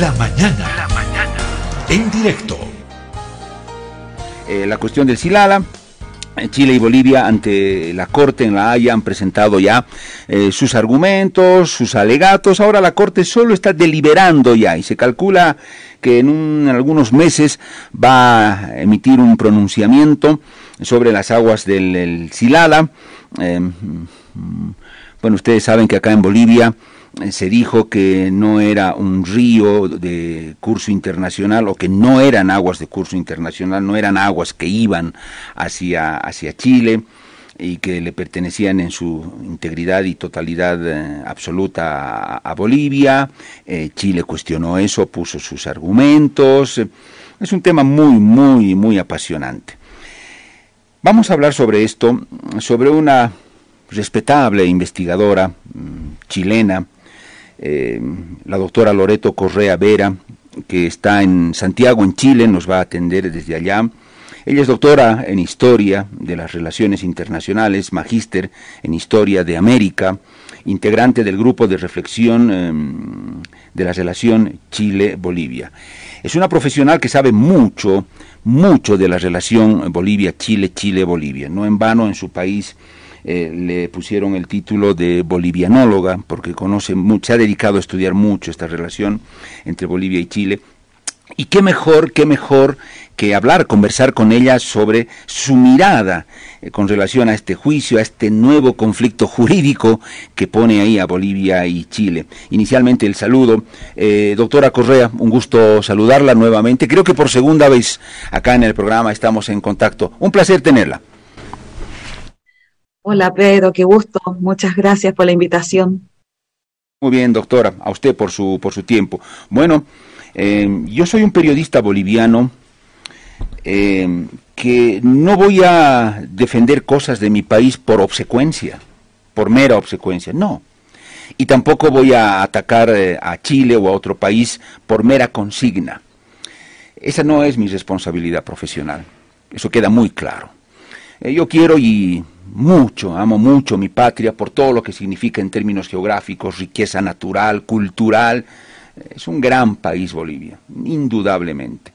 La mañana. La mañana. En directo. Eh, la cuestión del Silala. Eh, Chile y Bolivia ante la Corte en La Haya han presentado ya eh, sus argumentos, sus alegatos. Ahora la Corte solo está deliberando ya y se calcula que en, algunos meses va a emitir un pronunciamiento sobre las aguas del Silala. bueno, ustedes saben que acá en Bolivia se dijo que no era un río de curso internacional o que no eran aguas de curso internacional, no eran aguas que iban hacia, hacia Chile y que le pertenecían en su integridad y totalidad eh, absoluta a, Bolivia. Eh, Chile cuestionó eso, puso sus argumentos. Es un tema muy, muy, muy apasionante. Vamos a hablar sobre esto, sobre una respetable investigadora mm, chilena, eh, la doctora Loreto Correa Vera, que está en Santiago, en Chile, nos va a atender desde allá. Ella es doctora en Historia de las Relaciones Internacionales, magíster en Historia de América, integrante del grupo de reflexión em, de la relación Chile-Bolivia. Es una profesional que sabe mucho, mucho de la relación Bolivia-Chile, Chile-Bolivia. No en vano en su país eh, le pusieron el título de bolivianóloga, porque conoce se ha dedicado a estudiar mucho esta relación entre Bolivia y Chile. Y qué mejor, qué mejor que hablar, conversar con ella sobre su mirada eh, con relación a este juicio, a este nuevo conflicto jurídico que pone ahí a Bolivia y Chile. Inicialmente el saludo. Eh, doctora Correa, un gusto saludarla nuevamente. Creo que por segunda vez acá en el programa estamos en contacto. Un placer tenerla. Hola Pedro, qué gusto. Muchas gracias por la invitación. Muy bien, doctora, a usted por su, por su tiempo. Bueno, eh, yo soy un periodista boliviano eh, que no voy a defender cosas de mi país por obsecuencia, por mera obsecuencia, no. Y tampoco voy a atacar eh, a Chile o a otro país por mera consigna. Esa no es mi responsabilidad profesional. Eso queda muy claro. yo quiero y mucho, amo mucho mi patria por todo lo que significa en términos geográficos, riqueza natural, cultural. Es un gran país Bolivia, indudablemente.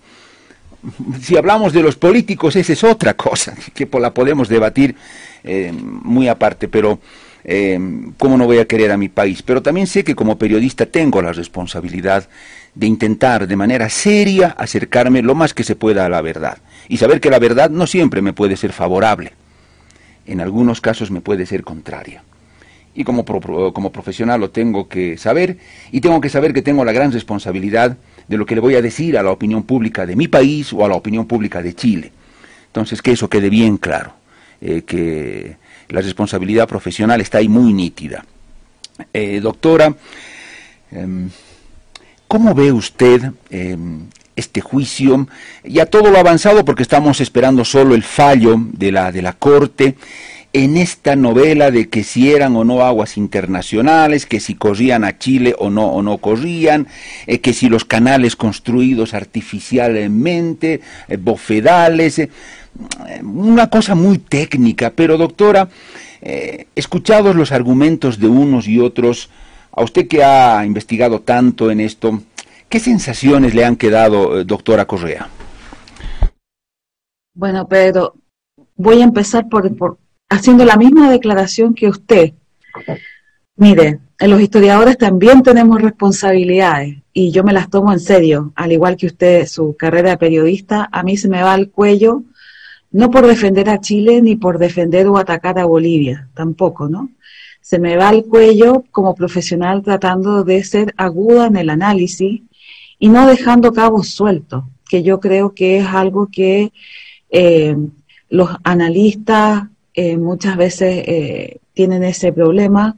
Si hablamos de los políticos, esa es otra cosa, que la podemos debatir eh, muy aparte, pero eh, ¿cómo no voy a querer a mi país? Pero también sé que como periodista tengo la responsabilidad de intentar de manera seria acercarme lo más que se pueda a la verdad y saber que la verdad no siempre me puede ser favorable en algunos casos me puede ser contraria. Y como, como profesional lo tengo que saber y tengo que saber que tengo la gran responsabilidad de lo que le voy a decir a la opinión pública de mi país o a la opinión pública de Chile. Entonces, que eso quede bien claro, eh, que la responsabilidad profesional está ahí muy nítida. Eh, doctora, em, ¿cómo ve usted em, este juicio, ya todo lo avanzado porque estamos esperando solo el fallo de la, de la Corte en esta novela de que si eran o no aguas internacionales, que si corrían a Chile o no o no corrían, eh, que si los canales construidos artificialmente, eh, bofedales, eh, una cosa muy técnica, pero doctora, escuchados los argumentos de unos y otros, a usted que ha investigado tanto en esto, ¿Qué sensaciones le han quedado, eh, doctora Correa? Bueno, Pedro, voy a empezar por, haciendo la misma declaración que usted. Mire, los historiadores también tenemos responsabilidades y yo me las tomo en serio, al igual que usted, su carrera de periodista, a mí se me va al cuello, no por defender a Chile ni por defender o atacar a Bolivia, tampoco, ¿no? Se me va al cuello como profesional tratando de ser aguda en el análisis y no dejando cabos sueltos, que yo creo que es algo que eh, los analistas eh, muchas veces eh, tienen ese problema.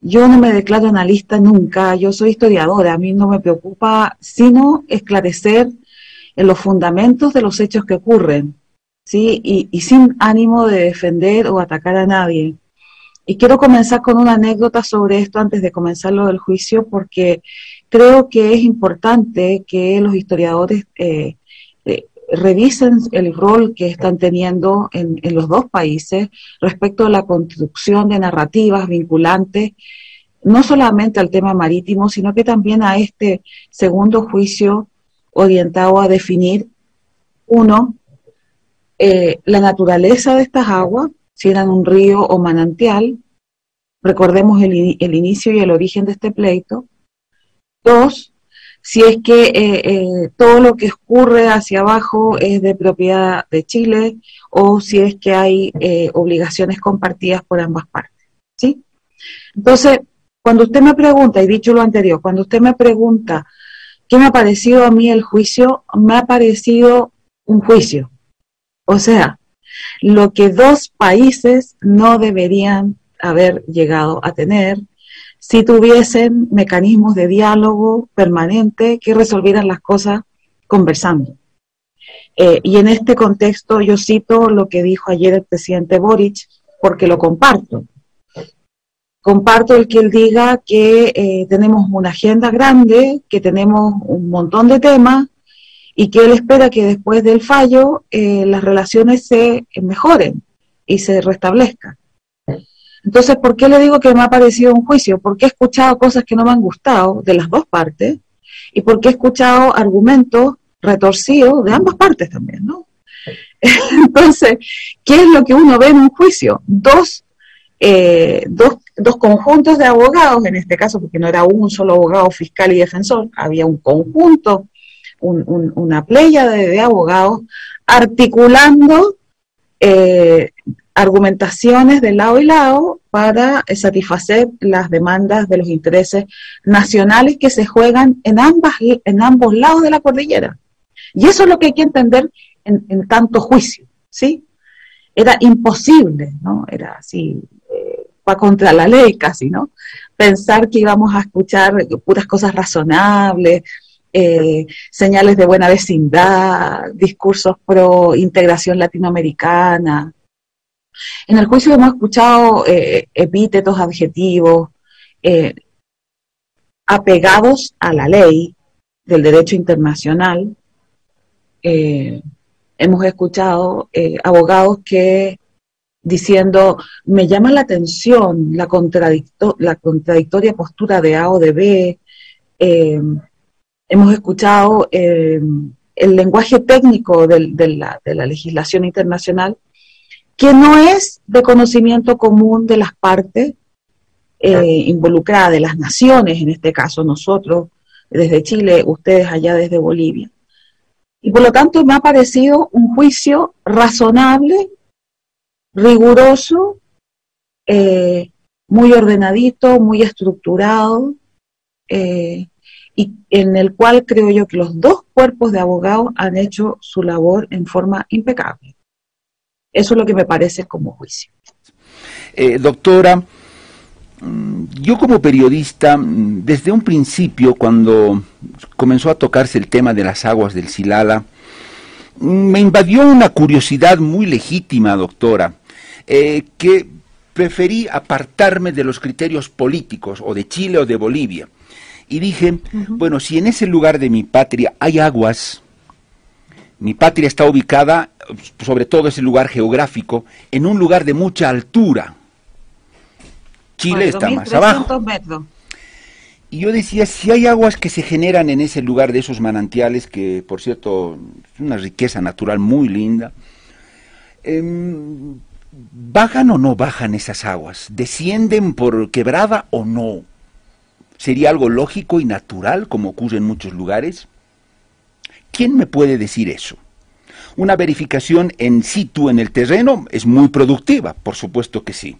Yo no me declaro analista nunca, yo soy historiadora, a mí no me preocupa sino esclarecer en los fundamentos de los hechos que ocurren, ¿sí? Y, y sin ánimo de defender o atacar a nadie. Y quiero comenzar con una anécdota sobre esto antes de comenzar lo del juicio, porque creo que es importante que los historiadores eh, eh, revisen el rol que están teniendo en, los dos países respecto a la construcción de narrativas vinculantes no solamente al tema marítimo, sino que también a este segundo juicio orientado a definir, uno, eh, la naturaleza de estas aguas, si eran un río o manantial, recordemos el, inicio y el origen de este pleito. Dos, si es que eh, eh, todo lo que escurre hacia abajo es de propiedad de Chile o si es que hay obligaciones compartidas por ambas partes. ¿sí? Entonces, cuando usted me pregunta, y dicho lo anterior, cuando usted me pregunta qué me ha parecido a mí el juicio, me ha parecido un juicio. O sea, lo que dos países no deberían haber llegado a tener si tuviesen mecanismos de diálogo permanente que resolvieran las cosas conversando. Eh, y en este contexto yo cito lo que dijo ayer el presidente Boric, porque lo comparto. Comparto el que él diga que eh, tenemos una agenda grande, que tenemos un montón de temas y que él espera que después del fallo eh, las relaciones se mejoren y se restablezcan. Entonces, ¿por qué le digo que me ha parecido un juicio? Porque he escuchado cosas que no me han gustado de las dos partes y porque he escuchado argumentos retorcidos de ambas partes también, ¿no? Entonces, ¿qué es lo que uno ve en un juicio? Dos eh, dos, dos, conjuntos de abogados, en este caso, porque no era un solo abogado fiscal y defensor, había un conjunto, una playa de, abogados articulando eh, argumentaciones de lado y lado para satisfacer las demandas de los intereses nacionales que se juegan en, ambas, en ambos lados de la cordillera. Y eso es lo que hay que entender en, en tanto juicio, ¿sí? Era imposible, ¿no? Era así, contra la ley casi, ¿no? Pensar que íbamos a escuchar puras cosas razonables, eh, señales de buena vecindad, discursos pro integración latinoamericana. En el juicio hemos escuchado eh, epítetos, adjetivos, eh, apegados a la ley del derecho internacional. hemos escuchado abogados que diciendo, me llama la atención la, la contradictoria postura de A o de B. Eh, hemos escuchado eh, el lenguaje técnico de, la, legislación internacional, que no es de conocimiento común de las partes eh, involucradas, de las naciones, en este caso nosotros desde Chile, ustedes allá desde Bolivia. Y por lo tanto me ha parecido un juicio razonable riguroso, eh, muy ordenadito, muy estructurado, eh, y en el cual creo yo que los dos cuerpos de abogados han hecho su labor en forma impecable. Eso es lo que me parece como juicio. Eh, doctora, mm, yo como periodista, mm, desde un principio, cuando comenzó a tocarse el tema de las aguas del Silala, mm, me invadió una curiosidad muy legítima, doctora. Eh, que preferí apartarme de los criterios políticos, o de Chile o de Bolivia. Y dije, bueno, si en ese lugar de mi patria hay aguas, mi patria está ubicada, sobre todo ese lugar geográfico, en un lugar de mucha altura. Chile está más abajo. Y yo decía, si hay aguas que se generan en ese lugar de esos manantiales, que por cierto es una riqueza natural muy linda, eh, ¿Bajan o no bajan esas aguas? ¿Descienden por quebrada o no? ¿Sería algo lógico y natural como ocurre en muchos lugares? ¿Quién me puede decir eso? Una verificación en situ en el terreno es muy productiva, por supuesto que sí.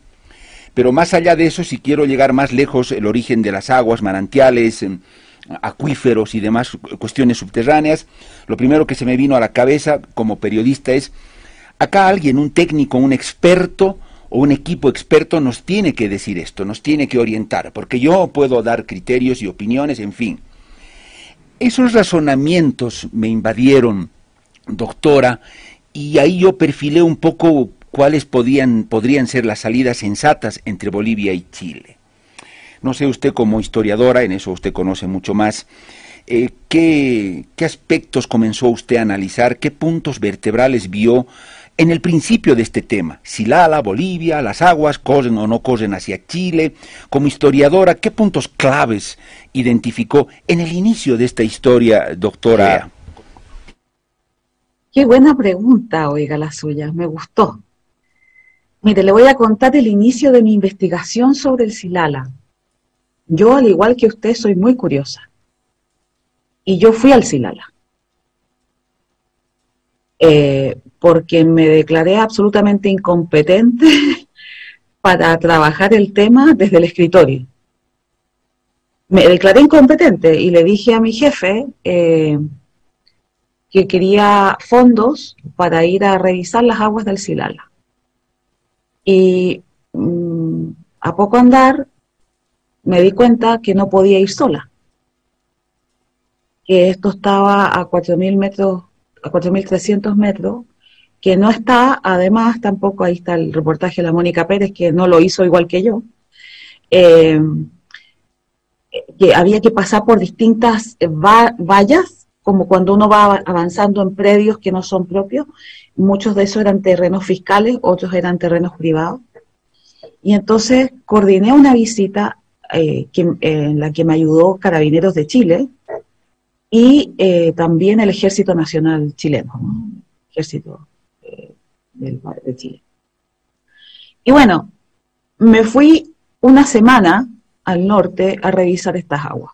Pero más allá de eso, si quiero llegar más lejos, el origen de las aguas, manantiales, em, acuíferos y demás cuestiones subterráneas, lo primero que se me vino a la cabeza como periodista es Acá alguien, un técnico, un experto o un equipo experto nos tiene que decir esto, nos tiene que orientar, porque yo puedo dar criterios y opiniones, en fin. Esos razonamientos me invadieron, doctora, y ahí yo perfilé un poco cuáles podrían ser las salidas sensatas entre Bolivia y Chile. No sé usted como historiadora, en eso usted conoce mucho más, eh, ¿qué, ¿qué aspectos comenzó usted a analizar? ¿Qué puntos vertebrales vio en el principio de este tema, Silala, Bolivia, las aguas corren o no corren hacia Chile, como historiadora, ¿qué puntos claves identificó en el inicio de esta historia, doctora? Qué buena pregunta, oiga, la suya, me gustó. Mire, le voy a contar el inicio de mi investigación sobre el Silala. Yo, al igual que usted, soy muy curiosa. Y yo fui al Silala. Eh, porque me declaré absolutamente incompetente para trabajar el tema desde el escritorio. Me declaré incompetente y le dije a mi jefe eh, que quería fondos para ir a revisar las aguas del Silala. Y mm, a poco andar me di cuenta que no podía ir sola, que esto estaba a 4.000 metros, a 4.300 metros, que no está, además tampoco, ahí está el reportaje de la Mónica Pérez, que no lo hizo igual que yo, eh, que había que pasar por distintas vallas, como cuando uno va avanzando en predios que no son propios, muchos de esos eran terrenos fiscales, otros eran terrenos privados. Y entonces coordiné una visita eh, en la que me ayudó Carabineros de Chile y eh, también el Ejército Nacional chileno, Ejército eh, de Chile. Y bueno, me fui una semana al norte a revisar estas aguas.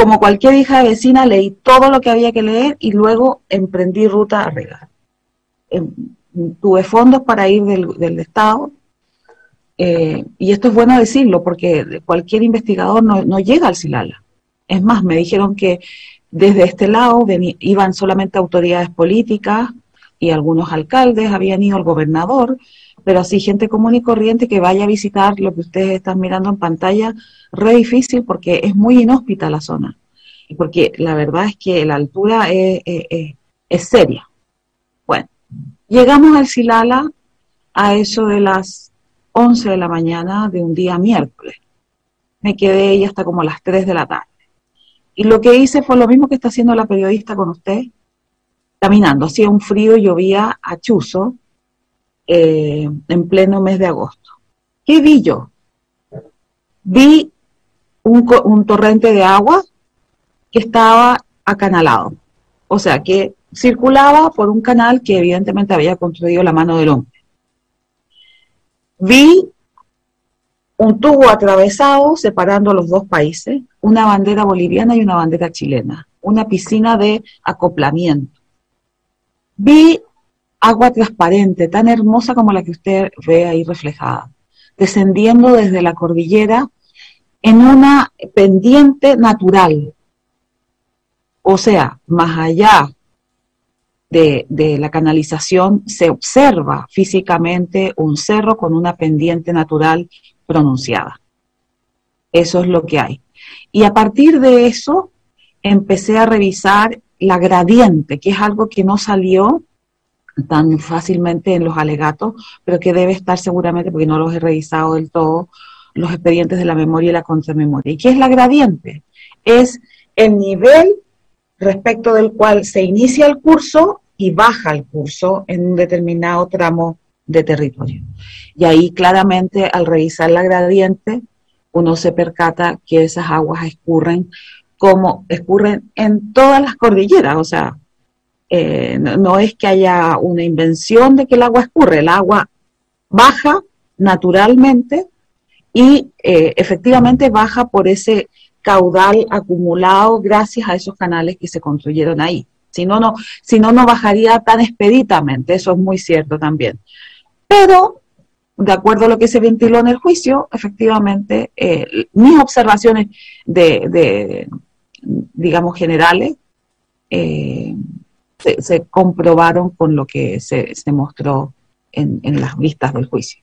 Como cualquier hija de vecina, leí todo lo que había que leer y luego emprendí ruta a regar. Em, tuve fondos para ir del, del Estado eh, y esto es bueno decirlo porque cualquier investigador no, llega al Silala. Es más, me dijeron que desde este lado iban solamente autoridades políticas y algunos alcaldes, habían ido el gobernador, pero así gente común y corriente que vaya a visitar lo que ustedes están mirando en pantalla, re difícil porque es muy inhóspita la zona. Y porque la verdad es que la altura es, seria. Bueno, llegamos al Silala a eso de las 11 de la mañana de un día miércoles. Me quedé ahí hasta como las 3 de la tarde. Y lo que hice fue lo mismo que está haciendo la periodista con usted, caminando. Hacía un frío llovía a chuzo eh, en pleno mes de agosto. ¿Qué vi yo? Vi un, un torrente de agua que estaba acanalado. O sea, que circulaba por un canal que evidentemente había construido la mano del hombre. Vi un tubo atravesado separando los dos países, una bandera boliviana y una bandera chilena, una piscina de acoplamiento. Vi agua transparente, tan hermosa como la que usted ve ahí reflejada, descendiendo desde la cordillera en una pendiente natural. O sea, más allá de, la canalización se observa físicamente un cerro con una pendiente natural pronunciada. Eso es lo que hay. Y a partir de eso empecé a revisar la gradiente, que es algo que no salió tan fácilmente en los alegatos, pero que debe estar seguramente, porque no los he revisado del todo, los expedientes de la memoria y la contramemoria. ¿Y qué es la gradiente? Es el nivel respecto del cual se inicia el curso y baja el curso en un determinado tramo de territorio. Y ahí claramente al revisar la gradiente, uno se percata que esas aguas escurren como escurren en todas las cordilleras, o sea, eh, no, es que haya una invención de que el agua escurre, el agua baja naturalmente y eh, efectivamente baja por ese caudal acumulado gracias a esos canales que se construyeron ahí. Si no, no, no, bajaría tan expeditamente, eso es muy cierto también. Pero, de acuerdo a lo que se ventiló en el juicio, efectivamente, eh, mis observaciones de, digamos, generales, se, comprobaron con lo que se, mostró en, en las vistas del juicio.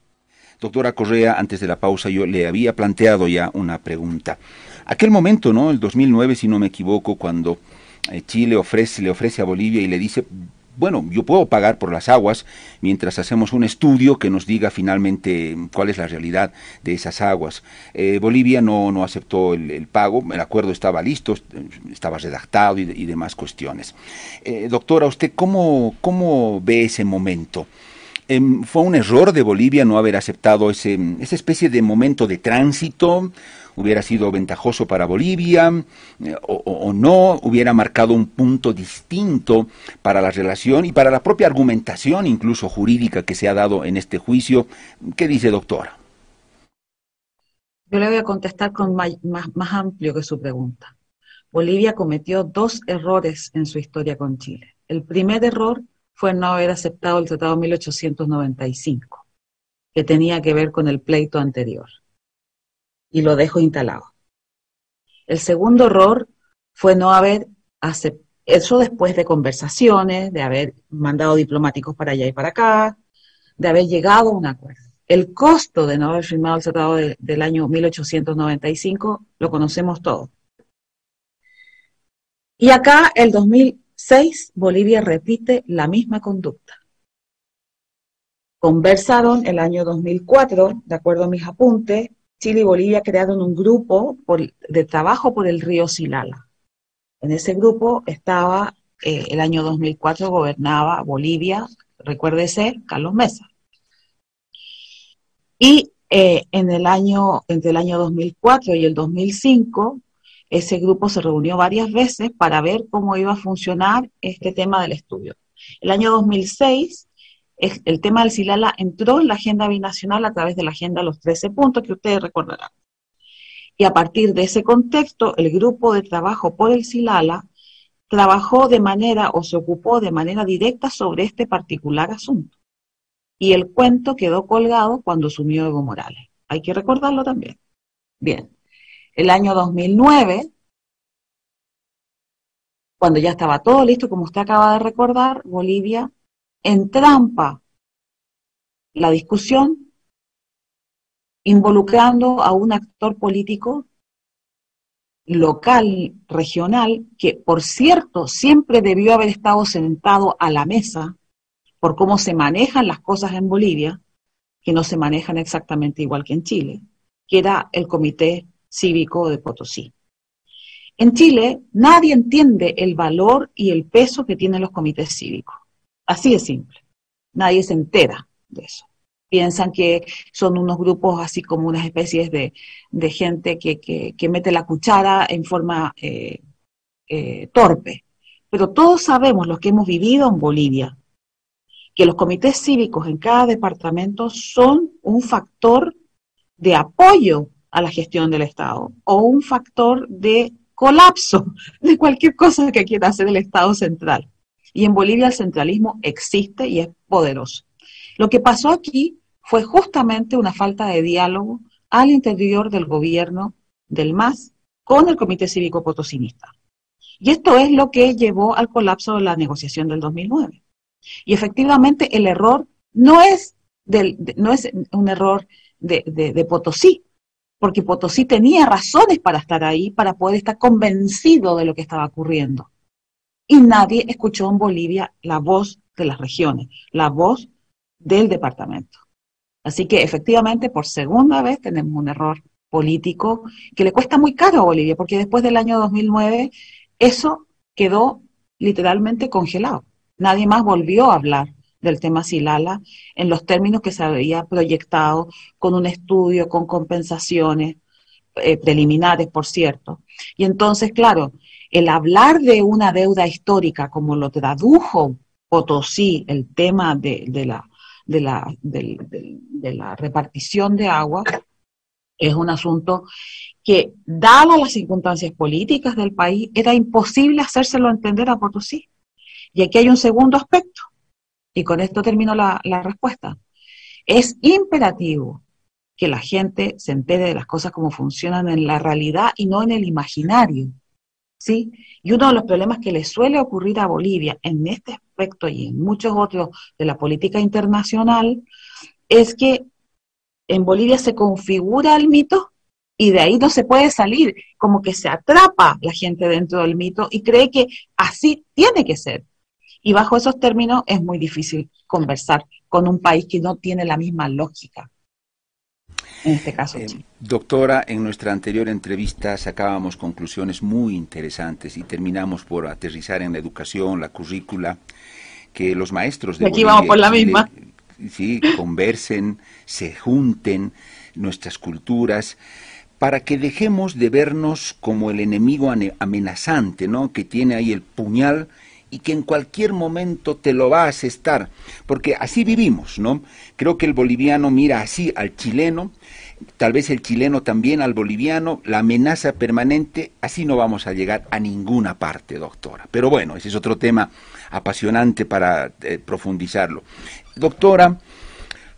Doctora Correa, antes de la pausa yo le había planteado ya una pregunta. Aquel momento, ¿no? El 2009, si no me equivoco, cuando eh, Chile ofrece, le ofrece a Bolivia y le dice, bueno, yo puedo pagar por las aguas mientras hacemos un estudio que nos diga finalmente cuál es la realidad de esas aguas. Eh, Bolivia no, no aceptó el, pago, el acuerdo estaba listo, estaba redactado y, demás cuestiones. Eh, doctora, ¿usted cómo, cómo ve ese momento? Em, ¿Fue un error de Bolivia no haber aceptado ese, esa especie de momento de tránsito? ¿Hubiera sido ventajoso para Bolivia eh, o, no? ¿Hubiera marcado un punto distinto para la relación y para la propia argumentación, incluso jurídica, que se ha dado en este juicio? ¿Qué dice, doctora? Yo le voy a contestar con más, más amplio que su pregunta. Bolivia cometió dos errores en su historia con Chile. El primer error fue no haber aceptado el Tratado 1895, que tenía que ver con el pleito anterior. Y lo dejo instalado. El segundo error fue no haber aceptado, después de conversaciones, de haber mandado diplomáticos para allá y para acá, de haber llegado a un acuerdo. El costo de no haber firmado el tratado del año 1895 lo conocemos todos. Y acá, el 2000, 6. Bolivia repite la misma conducta. Conversaron el año 2004, de acuerdo a mis apuntes, Chile y Bolivia crearon un grupo de trabajo por el río Silala. En ese grupo estaba, eh, el año 2004 gobernaba Bolivia, recuérdese, Carlos Mesa. Y eh, en el año, entre el año 2004 y el 2005, ese grupo se reunió varias veces para ver cómo iba a funcionar este tema del estudio. El año 2006, el tema del Silala entró en la agenda binacional a través de la agenda Los 13 Puntos, que ustedes recordarán. Y a partir de ese contexto, el grupo de trabajo por el Silala trabajó de manera o se ocupó de manera directa sobre este particular asunto. Y el cuento quedó colgado cuando asumió Evo Morales. Hay que recordarlo también. Bien, el año 2009, cuando ya estaba todo listo, como usted acaba de recordar, Bolivia entrampa la discusión involucrando a un actor político local, regional, que por cierto siempre debió haber estado sentado a la mesa por cómo se manejan las cosas en Bolivia, que no se manejan exactamente igual que en Chile, que era el Comité cívico de Potosí. En Chile nadie entiende el valor y el peso que tienen los comités cívicos. Así de simple. Nadie se entera de eso. Piensan que son unos grupos así como unas especies de, gente que, mete la cuchara en forma eh, eh, torpe. Pero todos sabemos, los que hemos vivido en Bolivia, que los comités cívicos en cada departamento son un factor de apoyo a la gestión del Estado o un factor de colapso de cualquier cosa que quiera hacer el Estado central. Y en Bolivia el centralismo existe y es poderoso. Lo que pasó aquí fue justamente una falta de diálogo al interior del gobierno del MAS con el Comité Cívico Potosinista. Y esto es lo que llevó al colapso de la negociación del 2009. Y efectivamente el error no es, no es un error de, de Potosí, porque Potosí tenía razones para estar ahí, para poder estar convencido de lo que estaba ocurriendo. Y nadie escuchó en Bolivia la voz de las regiones, la voz del departamento. Así que efectivamente, por segunda vez tenemos un error político que le cuesta muy caro a Bolivia, porque después del año 2009 eso quedó literalmente congelado. Nadie más volvió a hablar del tema Silala en los términos que se había proyectado con un estudio, con compensaciones eh, preliminares, por cierto. Y entonces, claro, el hablar de una deuda histórica como lo tradujo Potosí, el tema de, la, la, la repartición de agua, es un asunto que, dadas las circunstancias políticas del país, era imposible hacérselo entender a Potosí. Y aquí hay un segundo aspecto y con esto termino la, respuesta, es imperativo que la gente se entere de las cosas como funcionan en la realidad y no en el imaginario. ¿Sí? Y uno de los problemas que le suele ocurrir a Bolivia en este aspecto y en muchos otros de la política internacional es que en Bolivia se configura el mito y de ahí no se puede salir, como que se atrapa la gente dentro del mito y cree que así tiene que ser. Y bajo esos términos es muy difícil conversar con un país que no tiene la misma lógica. En este caso. Eh, doctora, en nuestra anterior entrevista sacábamos conclusiones muy interesantes y terminamos por aterrizar en la educación, la currícula, que los maestros de aquí vamos por la misma. Sí, conversen, se junten nuestras culturas para que dejemos de vernos como el enemigo amenazante, ¿no? Que tiene ahí el puñal y que en cualquier momento te lo va a asestar, porque así vivimos, ¿no? Creo que el boliviano mira así al chileno, tal vez el chileno también al boliviano, la amenaza permanente, así no vamos a llegar a ninguna parte, doctora. Pero bueno, ese es otro tema apasionante para eh, profundizarlo. Doctora,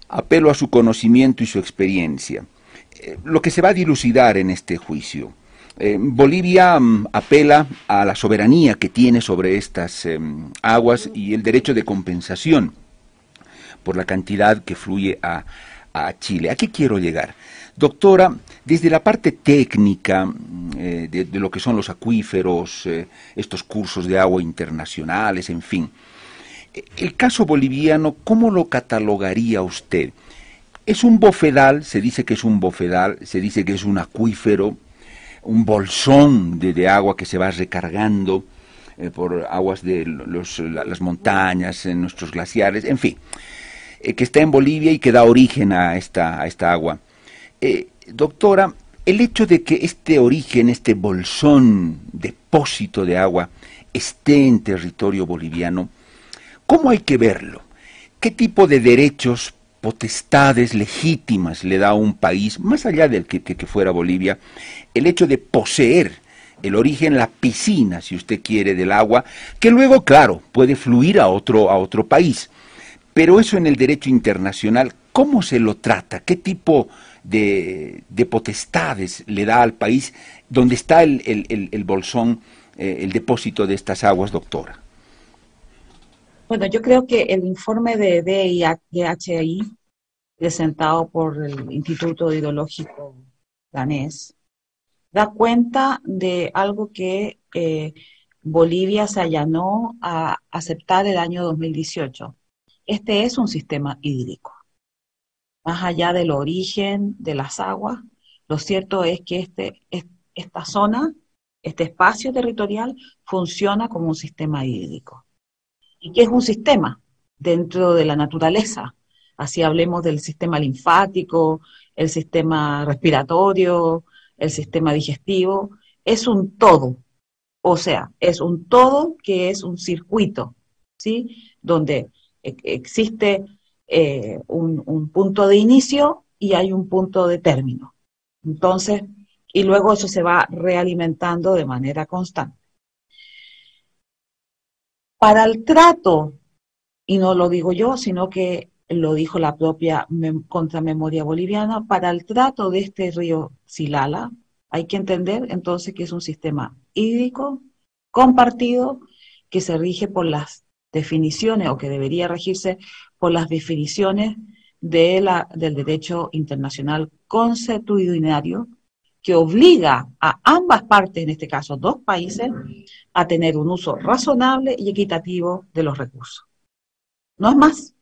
apelo a su conocimiento y su experiencia. Eh, lo que se va a dilucidar en este juicio, eh, Bolivia mm, apela a la soberanía que tiene sobre estas em, aguas y el derecho de compensación por la cantidad que fluye a, Chile. ¿A qué quiero llegar? Doctora, desde la parte técnica mm, eh, de, de, lo que son los acuíferos, estos cursos de agua internacionales, en fin, el caso boliviano, ¿cómo lo catalogaría usted? Es un bofedal, se dice que es un bofedal, se dice que es un acuífero, un bolsón de, agua que se va recargando eh, por aguas de las montañas, en nuestros glaciares, en fin, eh, que está en Bolivia y que da origen a esta, a esta agua. Eh, doctora, el hecho de que este origen, este bolsón, depósito de agua, esté en territorio boliviano, ¿cómo hay que verlo? ¿Qué tipo de derechos potestades legítimas le da a un país, más allá del que, fuera Bolivia, el hecho de poseer el origen, la piscina, si usted quiere, del agua, que luego, claro, puede fluir a otro, a otro país. Pero eso en el derecho internacional, ¿cómo se lo trata? ¿Qué tipo de, potestades le da al país donde está el, el, bolsón, eh, el depósito de estas aguas, doctora? Bueno, yo creo que el informe de DHI, presentado por el Instituto Ideológico Danés, da cuenta de algo que eh, Bolivia se allanó a aceptar el año 2018. Este es un sistema hídrico. Más allá del origen de las aguas, lo cierto es que este, esta zona, este espacio territorial, funciona como un sistema hídrico y que es un sistema dentro de la naturaleza. Así hablemos del sistema linfático, el sistema respiratorio, el sistema digestivo, es un todo. O sea, es un todo que es un circuito, ¿sí? Donde e-, existe eh, un, un punto de inicio y hay un punto de término. Entonces, y luego eso se va realimentando de manera constante. Para el trato, y no lo digo yo, sino que lo dijo la propia contramemoria boliviana, para el trato de este río Silala, hay que entender entonces que es un sistema hídrico compartido que se rige por las definiciones o que debería regirse por las definiciones de la, del derecho internacional consuetudinario que obliga a ambas partes, en este caso dos países, a tener un uso razonable y equitativo de los recursos. No es más.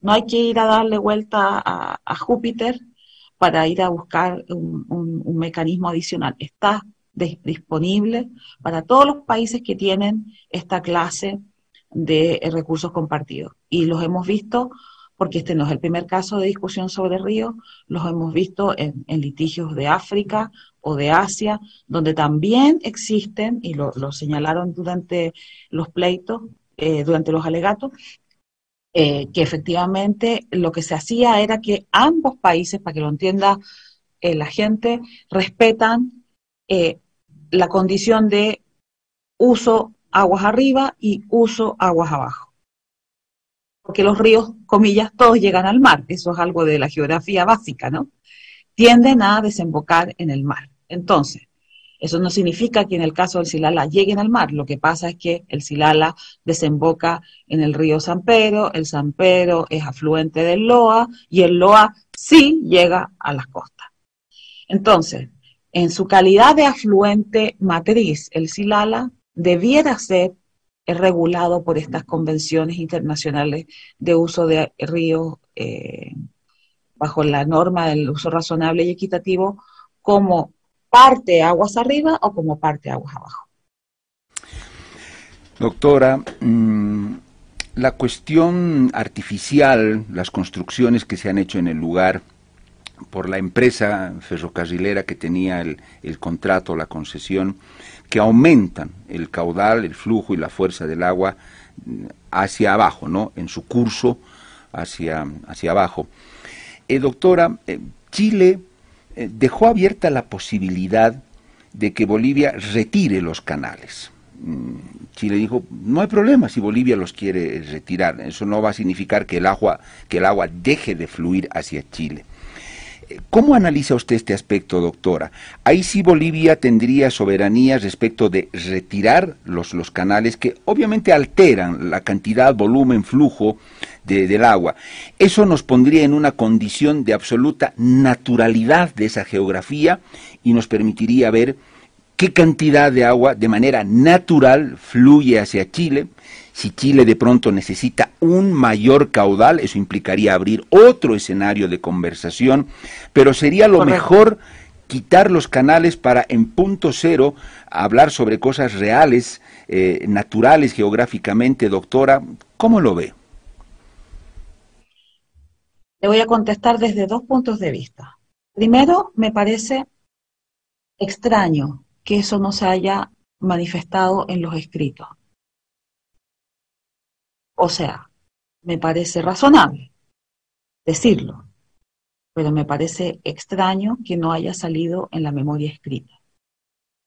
No hay que ir a darle vuelta a, Júpiter para ir a buscar un, mecanismo adicional. Está disponible para todos los países que tienen esta clase de recursos compartidos. Y los hemos visto porque este no es el primer caso de discusión sobre ríos, los hemos visto en, litigios de África o de Asia, donde también existen, y lo, señalaron durante los pleitos, eh, durante los alegatos, eh, que efectivamente lo que se hacía era que ambos países, para que lo entienda eh, la gente, respetan la condición de uso aguas arriba y uso aguas abajo porque los ríos, comillas, todos llegan al mar, eso es algo de la geografía básica, ¿no? Tienden a desembocar en el mar. Entonces, eso no significa que en el caso del Silala lleguen al mar, lo que pasa es que el Silala desemboca en el río San Pedro, el San Pedro es afluente del Loa y el Loa sí llega a las costas. Entonces, en su calidad de afluente matriz, el Silala debiera ser es regulado por estas convenciones internacionales de uso de ríos eh, bajo la norma del uso razonable y equitativo como parte aguas arriba o como parte aguas abajo. Doctora, mm, la cuestión artificial, las construcciones que se han hecho en el lugar por la empresa ferrocarrilera que tenía el, el contrato, la concesión, que aumentan el caudal, el flujo y la fuerza del agua mm, hacia abajo, ¿no? En su curso hacia, hacia abajo. Eh, doctora, eh, Chile eh, dejó abierta la posibilidad de que Bolivia retire los canales. Mm, Chile dijo, no hay problema si Bolivia los quiere retirar, eso no va a significar que el agua, que el agua deje de fluir hacia Chile. ¿Cómo analiza usted este aspecto, doctora? Ahí sí Bolivia tendría soberanía respecto de retirar los, los canales que obviamente alteran la cantidad, volumen, flujo del agua. Eso nos pondría en una condición de absoluta naturalidad de esa geografía y nos permitiría ver qué cantidad de agua de manera natural fluye hacia Chile. Si Chile de pronto necesita un mayor caudal, eso implicaría abrir otro escenario de conversación, pero sería lo mejor quitar los canales para en punto cero hablar sobre cosas reales, eh, naturales geográficamente, doctora. ¿Cómo lo ve? Le voy a contestar desde dos puntos de vista. Primero, me parece extraño que eso no se haya manifestado en los escritos. O sea, me parece razonable decirlo, pero me parece extraño que no haya salido en la memoria escrita.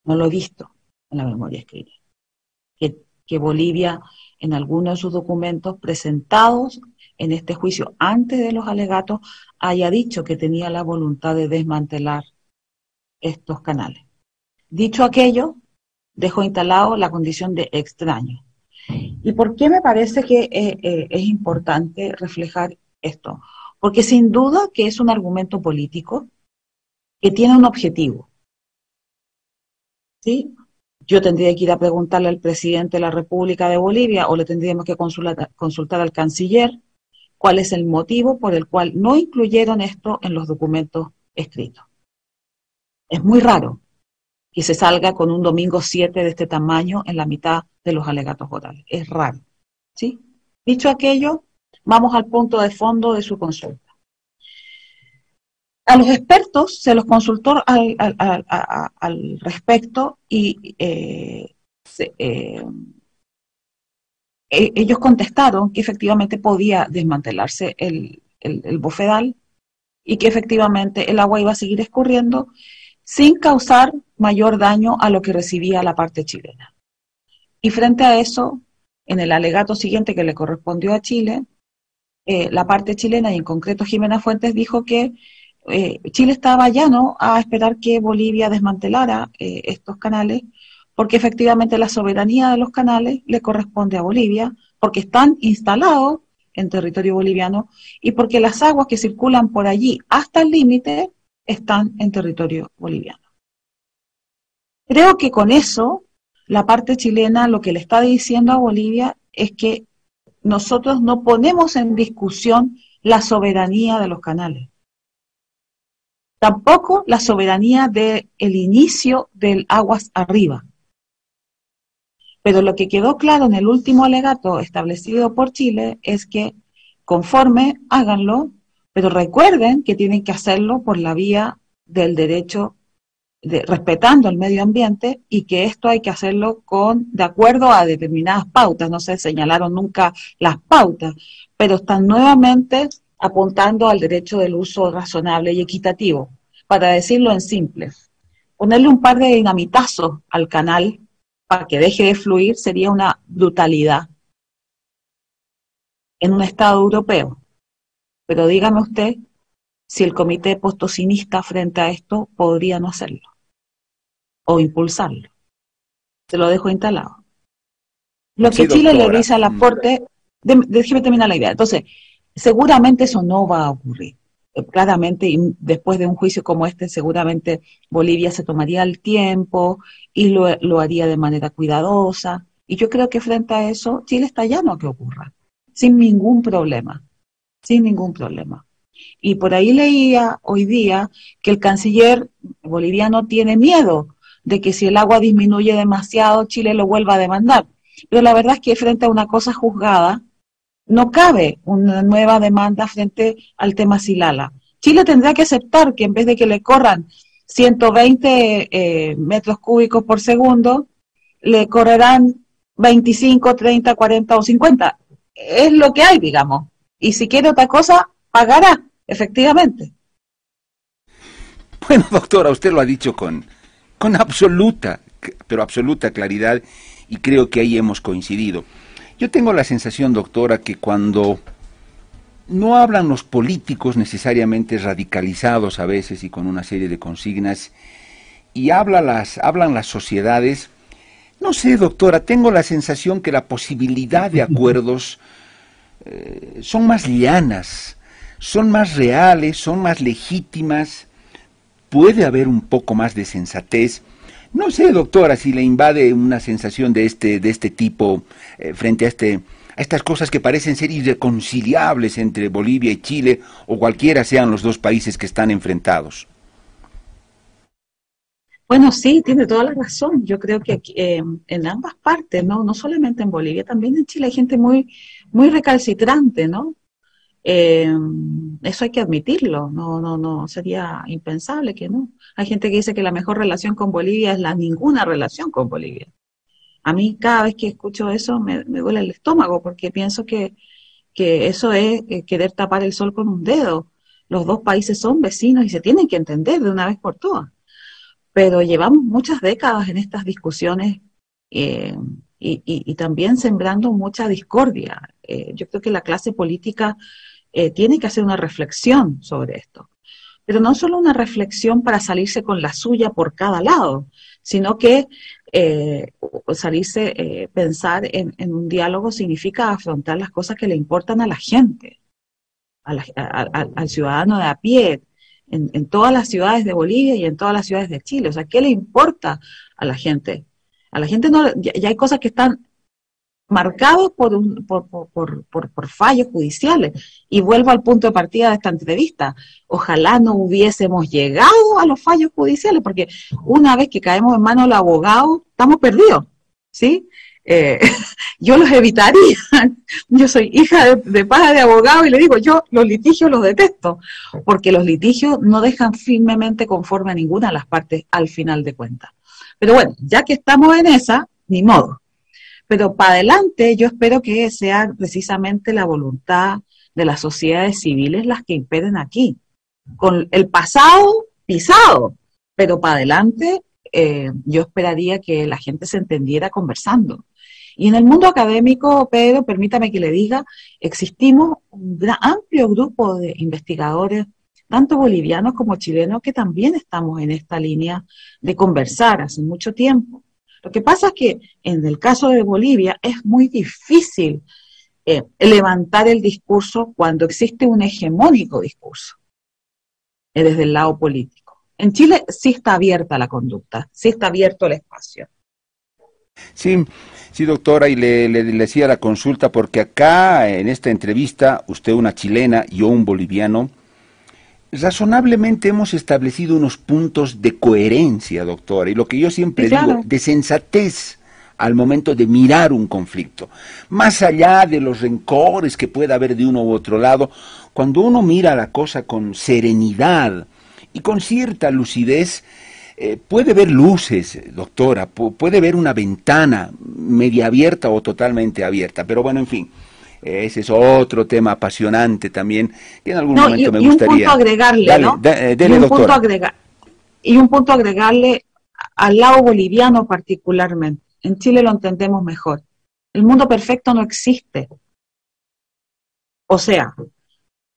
No lo he visto en la memoria escrita. Que, Bolivia, en algunos de sus documentos presentados en este juicio antes de los alegatos haya dicho que tenía la voluntad de desmantelar estos canales. Dicho aquello, dejó instalado la condición de extraño. ¿Y por qué me parece que eh, eh, es importante reflejar esto? Porque sin duda que es un argumento político que tiene un objetivo. ¿Sí? Yo tendría que ir a preguntarle al presidente de la República de Bolivia o le tendríamos que consultar, consultar al canciller cuál es el motivo por el cual no incluyeron esto en los documentos escritos. Es muy raro que se salga con un domingo 7 de este tamaño en la mitad de los alegatos orales. Es raro. ¿sí? Dicho aquello, vamos al punto de fondo de su consulta. A los expertos se los consultó al, respecto y eh, eh, eh, ellos contestaron que efectivamente podía desmantelarse el, bofedal y que efectivamente el agua iba a seguir escurriendo sin causar mayor daño a lo que recibía la parte chilena. Y frente a eso, en el alegato siguiente que le correspondió a Chile, eh, la parte chilena y en concreto Jimena Fuentes dijo que eh, Chile estaba llano a esperar que Bolivia desmantelara estos canales porque efectivamente la soberanía de los canales le corresponde a Bolivia, porque están instalados en territorio boliviano y porque las aguas que circulan por allí hasta el límite están en territorio boliviano. Creo que con eso la parte chilena lo que le está diciendo a Bolivia es que nosotros no ponemos en discusión la soberanía de los canales. Tampoco la soberanía del inicio del aguas arriba. Pero lo que quedó claro en el último alegato establecido por Chile es que conforme háganlo, pero recuerden que tienen que hacerlo por la vía del derecho de, respetando el medio ambiente y que esto hay que hacerlo con de acuerdo a determinadas pautas, no se señalaron nunca las pautas, pero están nuevamente apuntando al derecho del uso razonable y equitativo, para decirlo en simple. Ponerle un par de dinamitazos al canal para que deje de fluir sería una brutalidad en un Estado europeo. Pero dígame usted si el comité postocinista frente a esto podría no hacerlo o impulsarlo. Se lo dejo instalado. Lo que Chile le dice al aporte, déjeme terminar la idea. Entonces, seguramente eso no va a ocurrir claramente, y después de un juicio como este, seguramente Bolivia se tomaría el tiempo y lo, haría de manera cuidadosa Y yo creo que frente a eso, Chile está llano a que ocurra, sin ningún problema, sin ningún problema. Y por ahí leía hoy día que el canciller boliviano tiene miedo de que si el agua disminuye demasiado, Chile lo vuelva a demandar. Pero la verdad es que frente a una cosa juzgada, no cabe una nueva demanda frente al tema Silala. Chile tendrá que aceptar que en vez de que le corran 120 eh, metros cúbicos por segundo, le correrán 25, 30, 40 o 50. Es lo que hay, digamos. Y si quiere otra cosa, pagará, efectivamente. Bueno, doctora, usted lo ha dicho con, con absoluta, pero absoluta claridad y creo que ahí hemos coincidido. Yo tengo la sensación, doctora, que cuando no hablan los políticos necesariamente radicalizados a veces y con una serie de consignas, y habla las, hablan las sociedades, no sé, doctora, tengo la sensación que la posibilidad de acuerdos eh, son más llanas, son más reales, son más legítimas, puede haber un poco más de sensatez, no sé, doctora, si le invade una sensación de este, de este tipo eh, frente a, este, a estas cosas que parecen ser irreconciliables entre Bolivia y Chile o cualquiera sean los dos países que están enfrentados. Bueno, sí, tiene toda la razón. Yo creo que eh, en ambas partes, ¿no? No solamente en Bolivia, también en Chile hay gente muy, muy recalcitrante, ¿no? Eh, eso hay que admitirlo, no, no, no, sería impensable que no. Hay gente que dice que la mejor relación con Bolivia es la ninguna relación con Bolivia. A mí cada vez que escucho eso me, duele el estómago porque pienso que, que eso es eh, querer tapar el sol con un dedo. Los dos países son vecinos y se tienen que entender de una vez por todas. Pero llevamos muchas décadas en estas discusiones eh, y, también sembrando mucha discordia. yo creo que la clase política eh, tiene que hacer una reflexión sobre esto. Pero no solo una reflexión para salirse con la suya por cada lado, sino que eh, salirse, eh, pensar en, un diálogo significa afrontar las cosas que le importan a la gente, al ciudadano de a pie, en, todas las ciudades de Bolivia y en todas las ciudades de Chile. O sea, ¿qué le importa a la gente? A la gente no, ya hay cosas que están marcados por, un, por, por, por, fallos judiciales. Y vuelvo al punto de partida de esta entrevista. Ojalá no hubiésemos llegado a los fallos judiciales, porque una vez que caemos en manos del abogado, estamos perdidos. ¿Sí? Eh, yo los evitaría. Yo soy hija de, de padre de abogado y le digo, yo los litigios los detesto, porque los litigios no dejan firmemente conforme a ninguna de las partes al final de cuentas. Pero bueno, ya que estamos en esa, ni modo pero para adelante yo espero que sea precisamente la voluntad de las sociedades civiles las que impeden aquí, con el pasado pisado, pero para adelante eh, yo esperaría que la gente se entendiera conversando. Y en el mundo académico, Pedro, permítame que le diga, existimos un gran, amplio grupo de investigadores, tanto bolivianos como chilenos, que también estamos en esta línea de conversar hace mucho tiempo. Lo que pasa es que en el caso de Bolivia es muy difícil eh, levantar el discurso cuando existe un hegemónico discurso eh, desde el lado político. En Chile sí está abierta la conducta, sí está abierto el espacio. Sí, sí, doctora, y le, le, le decía la consulta porque acá en esta entrevista, usted una chilena, yo un boliviano, razonablemente hemos establecido unos puntos de coherencia, doctora, y lo que yo siempre digo, de sensatez al momento de mirar un conflicto. Más allá de los rencores que pueda haber de uno u otro lado, cuando uno mira la cosa con serenidad y con cierta lucidez, eh, puede ver luces, doctora, puede ver una ventana media abierta o totalmente abierta, pero bueno, en fin. Ese es otro tema apasionante también, que en algún momento me gustaría. Y un punto agregarle, ¿no? Eh, y, un punto agregar, y un punto agregarle al lado boliviano particularmente. En Chile lo entendemos mejor. El mundo perfecto no existe. O sea,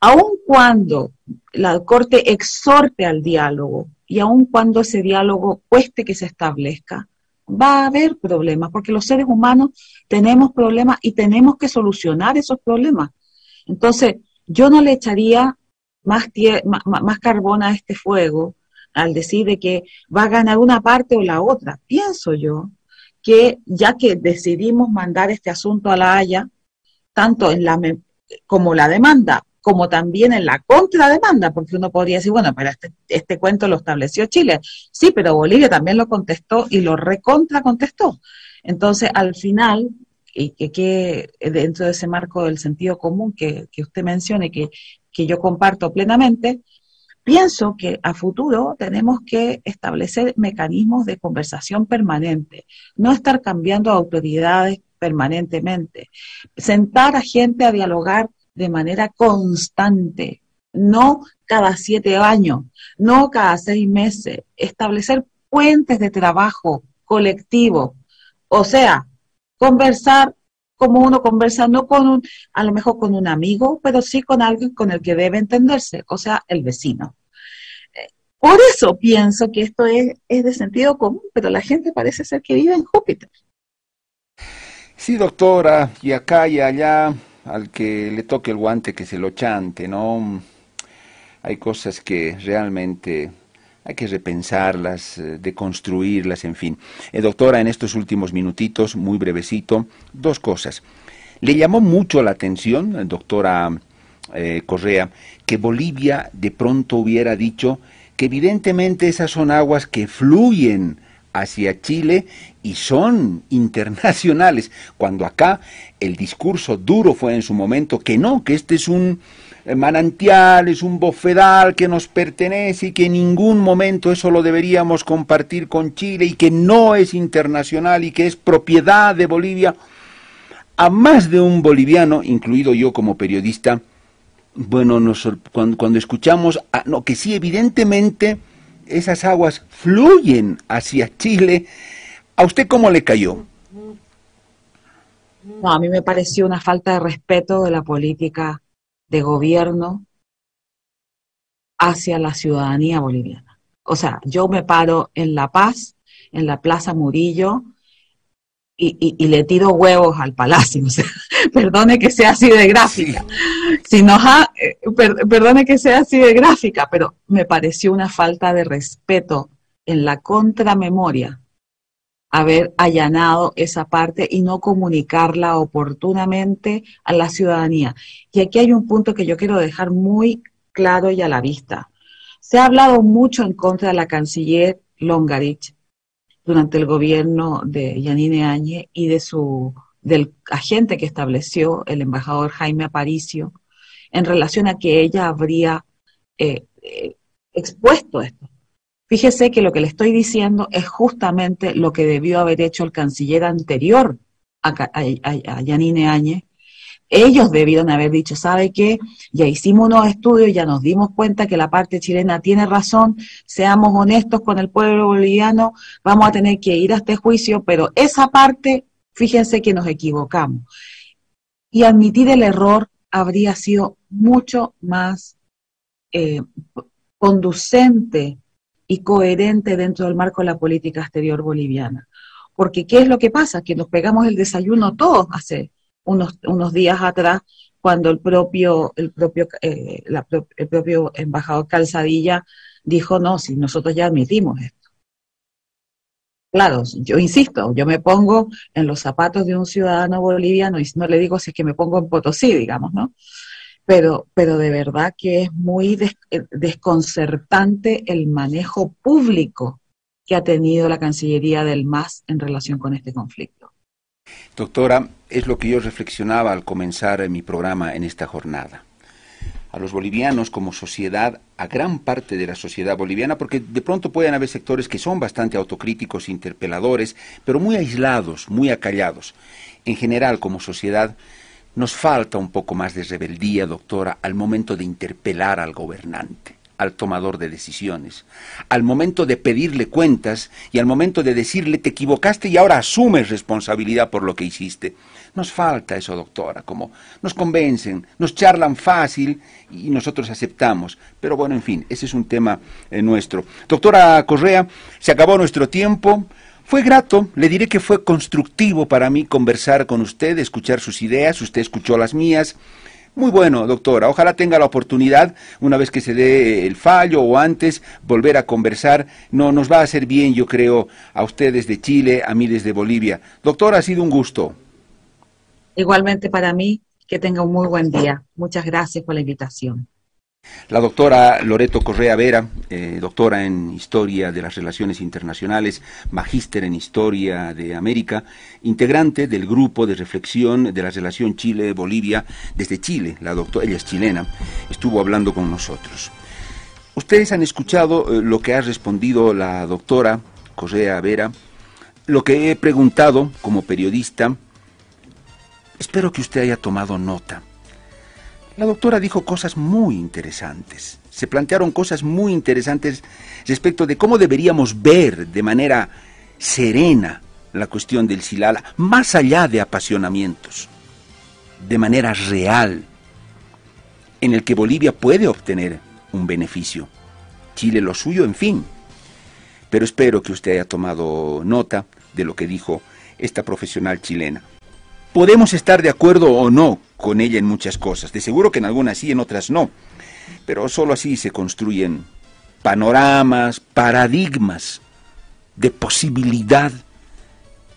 aun cuando la Corte exhorte al diálogo y aun cuando ese diálogo cueste que se establezca, va a haber problemas, porque los seres humanos tenemos problemas y tenemos que solucionar esos problemas. Entonces, yo no le echaría más, más, carbón a este fuego al decir de que va a ganar una parte o la otra. Pienso yo que ya que decidimos mandar este asunto a la Haya, tanto en la como la demanda, como también en la contrademanda, porque uno podría decir, bueno, pero este, este cuento lo estableció Chile. Sí, pero Bolivia también lo contestó y lo recontra contestó. Entonces, al final, y que, dentro de ese marco del sentido común que, que usted mencione, que, que yo comparto plenamente, pienso que a futuro tenemos que establecer mecanismos de conversación permanente, no estar cambiando autoridades permanentemente, sentar a gente a dialogar de manera constante, no cada siete años, no cada seis meses, establecer puentes de trabajo colectivo, o sea, conversar como uno conversa, no con un, a lo mejor con un amigo, pero sí con alguien con el que debe entenderse, o sea, el vecino. Por eso pienso que esto es, es de sentido común, pero la gente parece ser que vive en Júpiter. Sí, doctora, y acá y allá, al que le toque el guante que se lo chante, ¿no? Hay cosas que realmente hay que repensarlas, eh, deconstruirlas, en fin. Eh, doctora, en estos últimos minutitos, muy brevecito, dos cosas. Le llamó mucho la atención, eh, doctora Correa, que Bolivia de pronto hubiera dicho que evidentemente esas son aguas que fluyen hacia Chile y son internacionales, cuando acá el discurso duro fue en su momento que no, que este es un manantial, es un bofedal que nos pertenece y que en ningún momento eso lo deberíamos compartir con Chile y que no es internacional y que es propiedad de Bolivia. A más de un boliviano, incluido yo como periodista, bueno, cuando, cuando, escuchamos no, que sí, evidentemente esas aguas fluyen hacia Chile, ¿a usted cómo le cayó? A mí me pareció una falta de respeto de la política de gobierno hacia la ciudadanía boliviana. O sea, yo me paro en La Paz, en la Plaza Murillo, y, le tiro huevos al palacio. O sea, perdone que sea así de gráfica. Si no, eh, perdone que sea así de gráfica, pero me pareció una falta de respeto en la contramemoria haber allanado esa parte y no comunicarla oportunamente a la ciudadanía. Y aquí hay un punto que yo quiero dejar muy claro y a la vista. Se ha hablado mucho en contra de la canciller Longarich durante el gobierno de Yanine Áñez y de su del agente que estableció el embajador Jaime Aparicio en relación a que ella habría eh, eh, expuesto esto. Fíjese que lo que le estoy diciendo es justamente lo que debió haber hecho el canciller anterior a, Yanine Áñez. Ellos debieron haber dicho, ¿sabe qué? Ya hicimos unos estudios, ya nos dimos cuenta que la parte chilena tiene razón, seamos honestos con el pueblo boliviano, vamos a tener que ir a este juicio, pero esa parte, fíjense que nos equivocamos. Y admitir el error habría sido mucho más eh, conducente y coherente dentro del marco de la política exterior boliviana. Porque ¿qué es lo que pasa? Que nos pegamos el desayuno todos hace unos, unos días atrás cuando el propio, el propio, eh, el propio embajador Calzadilla dijo, no, si nosotros ya admitimos esto. Claro, yo insisto, yo me pongo en los zapatos de un ciudadano boliviano y no le digo si es que me pongo en Potosí, digamos, ¿no? Pero, pero de verdad que es muy eh, desconcertante el manejo público que ha tenido la Cancillería del MAS en relación con este conflicto. Doctora, es lo que yo reflexionaba al comenzar mi programa en esta jornada. A los bolivianos como sociedad, a gran parte de la sociedad boliviana, porque de pronto pueden haber sectores que son bastante autocríticos, interpeladores, pero muy aislados, muy acallados. En general, como sociedad, nos falta un poco más de rebeldía, doctora, al momento de interpelar al gobernante, al tomador de decisiones, al momento de pedirle cuentas y al momento de decirle te equivocaste y ahora asumes responsabilidad por lo que hiciste. Nos falta eso, doctora, como nos convencen, nos charlan fácil y nosotros aceptamos. Pero bueno, en fin, ese es un tema eh, nuestro. Doctora Correa, se acabó nuestro tiempo. Fue grato, le diré que fue constructivo para mí conversar con usted, escuchar sus ideas, usted escuchó las mías. Muy bueno, doctora. Ojalá tenga la oportunidad, una vez que se dé el fallo o antes, volver a conversar. No, nos va a hacer bien, yo creo, a ustedes de Chile, a mí desde Bolivia. Doctora, ha sido un gusto. Igualmente para mí, que tenga un muy buen día. Muchas gracias por la invitación. La doctora Loreto Correa Vera, eh, doctora en Historia de las Relaciones Internacionales, magíster en Historia de América, integrante del grupo de reflexión de la relación Chile-Bolivia desde Chile, la doctora, ella es chilena, estuvo hablando con nosotros. Ustedes han escuchado eh, lo que ha respondido la doctora Correa Vera, lo que he preguntado como periodista, espero que usted haya tomado nota la doctora dijo cosas muy interesantes. Se plantearon cosas muy interesantes respecto de cómo deberíamos ver de manera serena la cuestión del Silala, más allá de apasionamientos, de manera real, en el que Bolivia puede obtener un beneficio. Chile lo suyo, en fin. Pero espero que usted haya tomado nota de lo que dijo esta profesional chilena. Podemos estar de acuerdo o no con ella en muchas cosas. De seguro que en algunas sí, en otras no. Pero solo así se construyen panoramas, paradigmas de posibilidad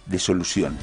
de solución.